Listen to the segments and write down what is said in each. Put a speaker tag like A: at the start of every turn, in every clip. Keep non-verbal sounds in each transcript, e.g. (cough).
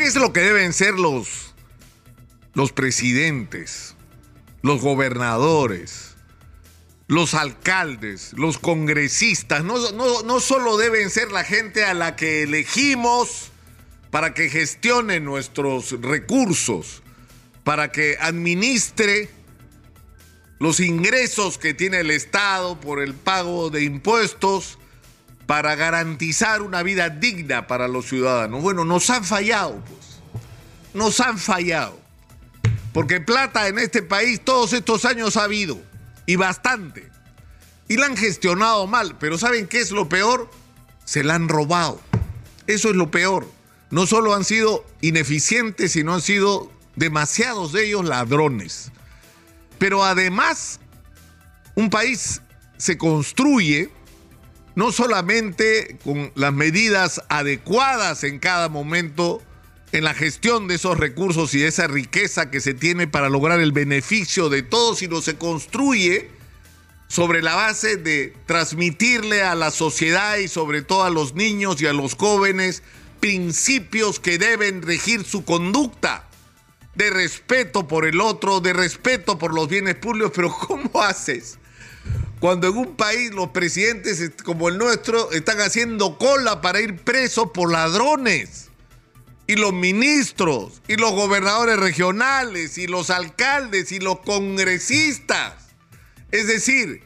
A: qué es lo que deben ser los, los presidentes, los gobernadores, los alcaldes, los congresistas? No, no, no solo deben ser la gente a la que elegimos para que gestione nuestros recursos, para que administre los ingresos que tiene el Estado por el pago de impuestos, para garantizar una vida digna para los ciudadanos. Bueno, nos han fallado, pues. Nos han fallado. Porque plata en este país todos estos años ha habido. Y bastante. Y la han gestionado mal. Pero ¿saben qué es lo peor? Se la han robado. Eso es lo peor. No solo han sido ineficientes, sino han sido demasiados de ellos ladrones. Pero además, un país se construye no solamente con las medidas adecuadas en cada momento en la gestión de esos recursos y esa riqueza que se tiene para lograr el beneficio de todos, sino se construye sobre la base de transmitirle a la sociedad y sobre todo a los niños y a los jóvenes principios que deben regir su conducta, de respeto por el otro, de respeto por los bienes públicos, pero ¿cómo haces? Cuando en un país los presidentes como el nuestro están haciendo cola para ir presos por ladrones. Y los ministros, y los gobernadores regionales, y los alcaldes, y los congresistas. Es decir,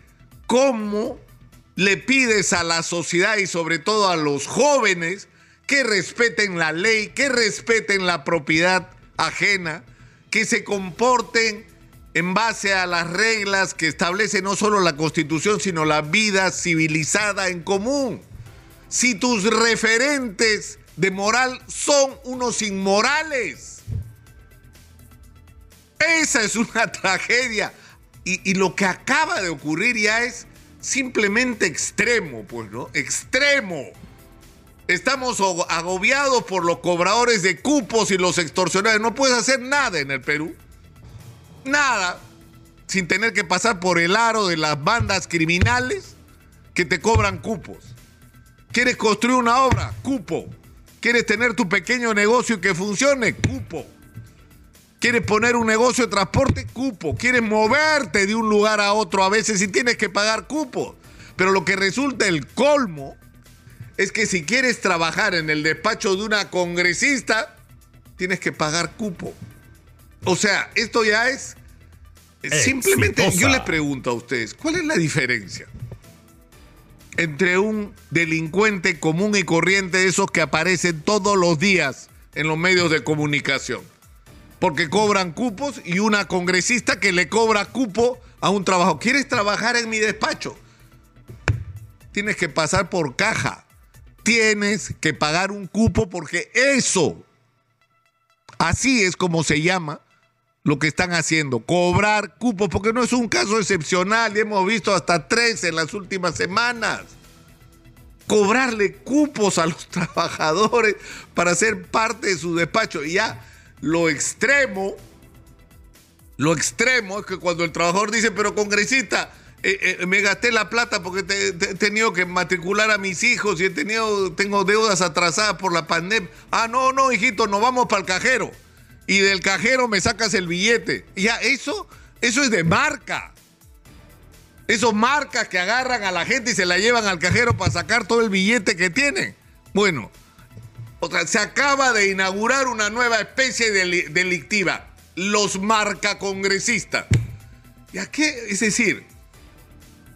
A: ¿cómo le pides a la sociedad y sobre todo a los jóvenes que respeten la ley, que respeten la propiedad ajena, que se comporten en base a las reglas que establece no solo la Constitución, sino la vida civilizada en común. Si tus referentes de moral son unos inmorales. Esa es una (laughs) tragedia. Y, lo que acaba de ocurrir ya es simplemente extremo, pues, ¿no? Extremo. Estamos agobiados por los cobradores de cupos y los extorsionadores. No puedes hacer nada en el Perú nada sin tener que pasar por el aro de las bandas criminales que te cobran cupos. ¿Quieres construir una obra? Cupo. ¿Quieres tener tu pequeño negocio que funcione? Cupo. ¿Quieres poner un negocio de transporte? Cupo. ¿Quieres moverte de un lugar a otro a veces y tienes que pagar cupo? Pero lo que resulta el colmo es que si quieres trabajar en el despacho de una congresista, tienes que pagar cupo. O sea, esto ya es simplemente, yo les pregunto a ustedes, ¿cuál es la diferencia entre un delincuente común y corriente de esos que aparecen todos los días en los medios de comunicación? Porque cobran cupos y una congresista que le cobra cupo a un trabajo. ¿Quieres trabajar en mi despacho? Tienes que pasar por caja. Tienes que pagar un cupo porque eso, así es como se llama lo que están haciendo, cobrar cupos, porque no es un caso excepcional y hemos visto hasta tres en las últimas semanas. Cobrarle cupos a los (laughs) trabajadores para ser parte de su despacho. Y ya lo extremo, lo extremo es que cuando el trabajador dice, pero congresista, eh, eh, me gasté la plata porque he tenido que matricular a mis hijos y he tenido, tengo deudas atrasadas por la pandemia. Ah, no, no, hijito, nos vamos para el cajero y del cajero me sacas el billete. Ya, eso, eso es de marca. Esos marcas que agarran a la gente y se la llevan al cajero para sacar todo el billete que tienen. Bueno, se acaba de inaugurar una nueva especie de delictiva, los marcacongresistas. ¿Ya qué? Es decir,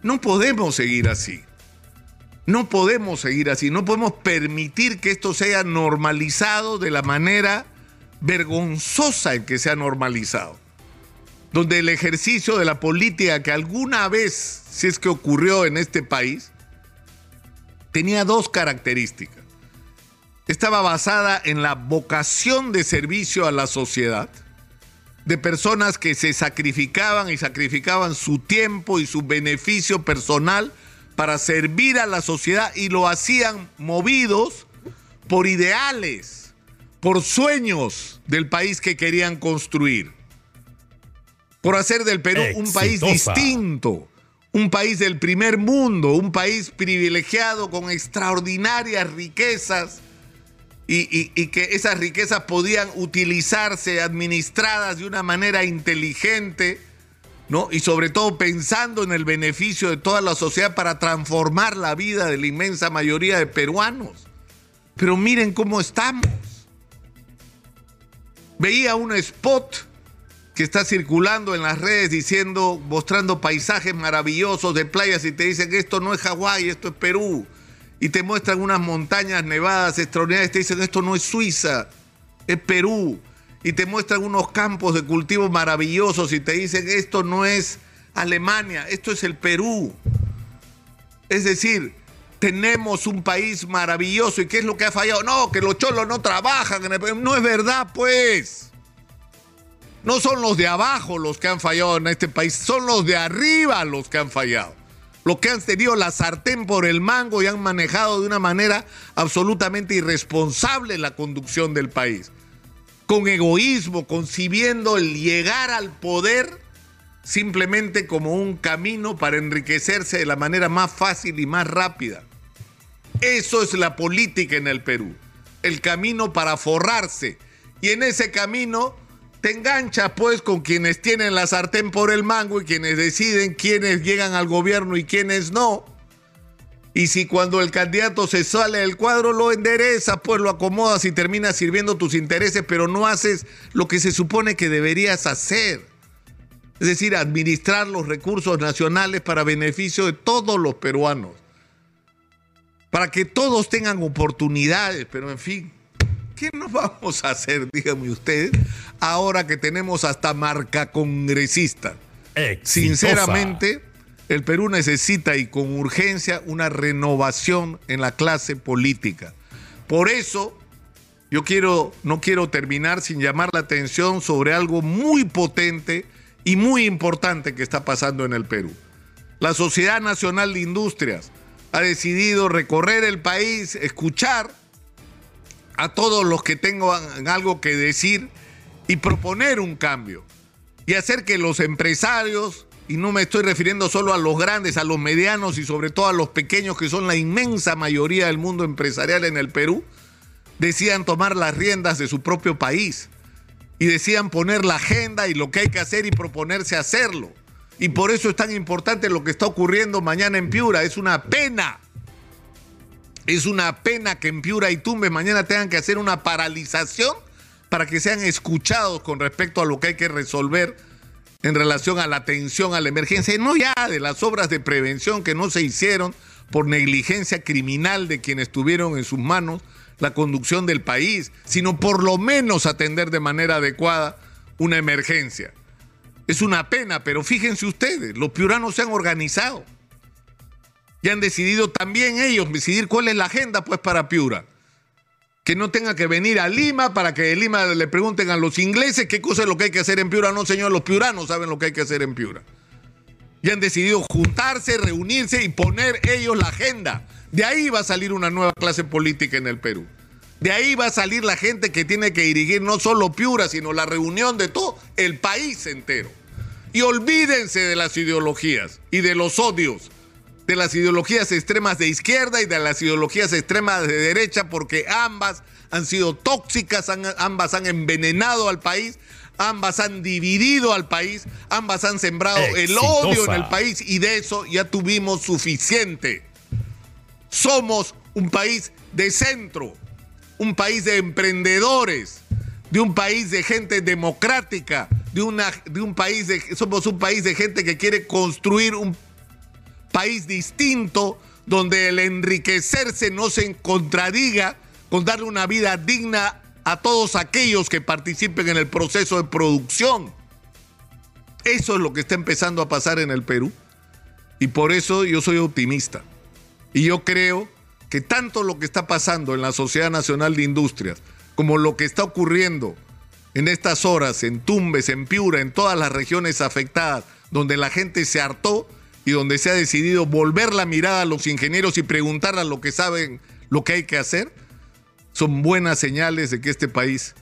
A: no podemos seguir así. No podemos seguir así. No podemos permitir que esto sea normalizado de la manera vergonzosa en que se ha normalizado, donde el ejercicio de la política que alguna vez, si es que ocurrió en este país, tenía dos características. Estaba basada en la vocación de servicio a la sociedad, de personas que se sacrificaban y sacrificaban su tiempo y su beneficio personal para servir a la sociedad y lo hacían movidos por ideales por sueños del país que querían construir, por hacer del Perú un país distinto, un país del primer mundo, un país privilegiado con extraordinarias riquezas y, que esas riquezas podían utilizarse, administradas de una manera inteligente, ¿no? Y sobre todo pensando en el beneficio de toda la sociedad para transformar la vida de la inmensa mayoría de peruanos. Pero miren cómo estamos. Veía un spot que está circulando en las redes diciendo, mostrando paisajes maravillosos de playas y te dicen esto no es Hawái, esto es Perú. Y te muestran unas montañas nevadas extraordinarias y te dicen esto no es Suiza, es Perú. Y te muestran unos campos de cultivo maravillosos y te dicen esto no es Alemania, esto es el Perú. Es decir, tenemos un país maravilloso. ¿Y qué es lo que ha fallado? No, que los cholos no trabajan. No es verdad, pues. No son los de abajo los que han fallado en este país, son los de arriba los que han fallado. Los que han tenido la sartén por el mango y han manejado de una manera absolutamente irresponsable la conducción del país. Con egoísmo, concibiendo el llegar al poder simplemente como un camino para enriquecerse de la manera más fácil y más rápida. Eso es la política en el Perú, el camino para forrarse. Y en ese camino te enganchas pues con quienes tienen la sartén por el mango y quienes deciden quiénes llegan al gobierno y quiénes no. Y si cuando el candidato se sale del cuadro lo endereza, pues lo acomodas y terminas sirviendo tus intereses, pero no haces lo que se supone que deberías hacer. Es decir, administrar los recursos nacionales para beneficio de todos los peruanos para que todos tengan oportunidades, pero en fin, ¿qué nos vamos a hacer, díganme ustedes, ahora que tenemos hasta marca congresista? Sinceramente, el Perú necesita y con urgencia una renovación en la clase política. Por eso, yo quiero, no quiero terminar sin llamar la atención sobre algo muy potente y muy importante que está pasando en el Perú. La Sociedad Nacional de Industrias ha decidido recorrer el país, escuchar a todos los que tengan algo que decir y proponer un cambio y hacer que los empresarios, y no me estoy refiriendo solo a los grandes, a los medianos y sobre todo a los pequeños, que son la inmensa mayoría del mundo empresarial en el Perú, decidan tomar las riendas de su propio país y decían poner la agenda y lo que hay que hacer y proponerse hacerlo. Y por eso es tan importante lo que está ocurriendo mañana en Piura. Es una pena. Es una pena que en Piura y Tumbes mañana tengan que hacer una paralización para que sean escuchados con respecto a lo que hay que resolver en relación a la atención a la emergencia. Y no ya de las obras de prevención que no se hicieron por negligencia criminal de quienes tuvieron en sus manos la conducción del país, sino por lo menos atender de manera adecuada una emergencia. Es una pena, pero fíjense ustedes, los piuranos se han organizado y han decidido también ellos decidir cuál es la agenda pues para Piura. Que no tenga que venir a Lima para que de Lima le pregunten a los ingleses qué cosa es lo que hay que hacer en Piura. No, señor, los piuranos saben lo que hay que hacer en Piura. Y han decidido juntarse, reunirse y poner ellos la agenda. De ahí va a salir una nueva clase política en el Perú. De ahí va a salir la gente que tiene que dirigir no solo Piura, sino la reunión de todo el país entero. Y olvídense de las ideologías y de los odios, de las ideologías extremas de izquierda y de las ideologías extremas de derecha, porque ambas han sido tóxicas, ambas han envenenado al país, ambas han dividido al país, ambas han sembrado el odio en el país y de eso ya tuvimos suficiente. Somos un país de centro, un país de emprendedores, de un país de gente democrática, de, una, de un país de, somos un país de gente que quiere construir un país distinto donde el enriquecerse no se contradiga con darle una vida digna a todos aquellos que participen en el proceso de producción. Eso es lo que está empezando a pasar en el Perú. Y por eso yo soy optimista. Y yo creo que tanto lo que está pasando en la Sociedad Nacional de Industrias como lo que está ocurriendo en estas horas en Tumbes, en Piura, en todas las regiones afectadas, donde la gente se hartó y donde se ha decidido volver la mirada a los ingenieros y preguntarles lo que saben, lo que hay que hacer, son buenas señales de que este país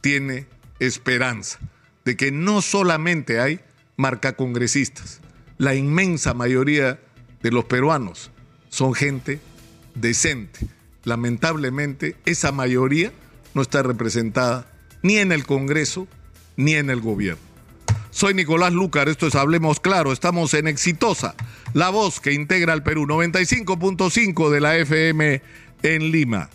A: tiene esperanza, de que no solamente hay marcacongresistas, la inmensa mayoría de los peruanos son gente decente, lamentablemente, esa mayoría no está representada ni en el Congreso ni en el gobierno. Soy Nicolás Lucar, esto es Hablemos Claro, estamos en Exitosa, la voz que integra al Perú, 95.5 de la FM en Lima.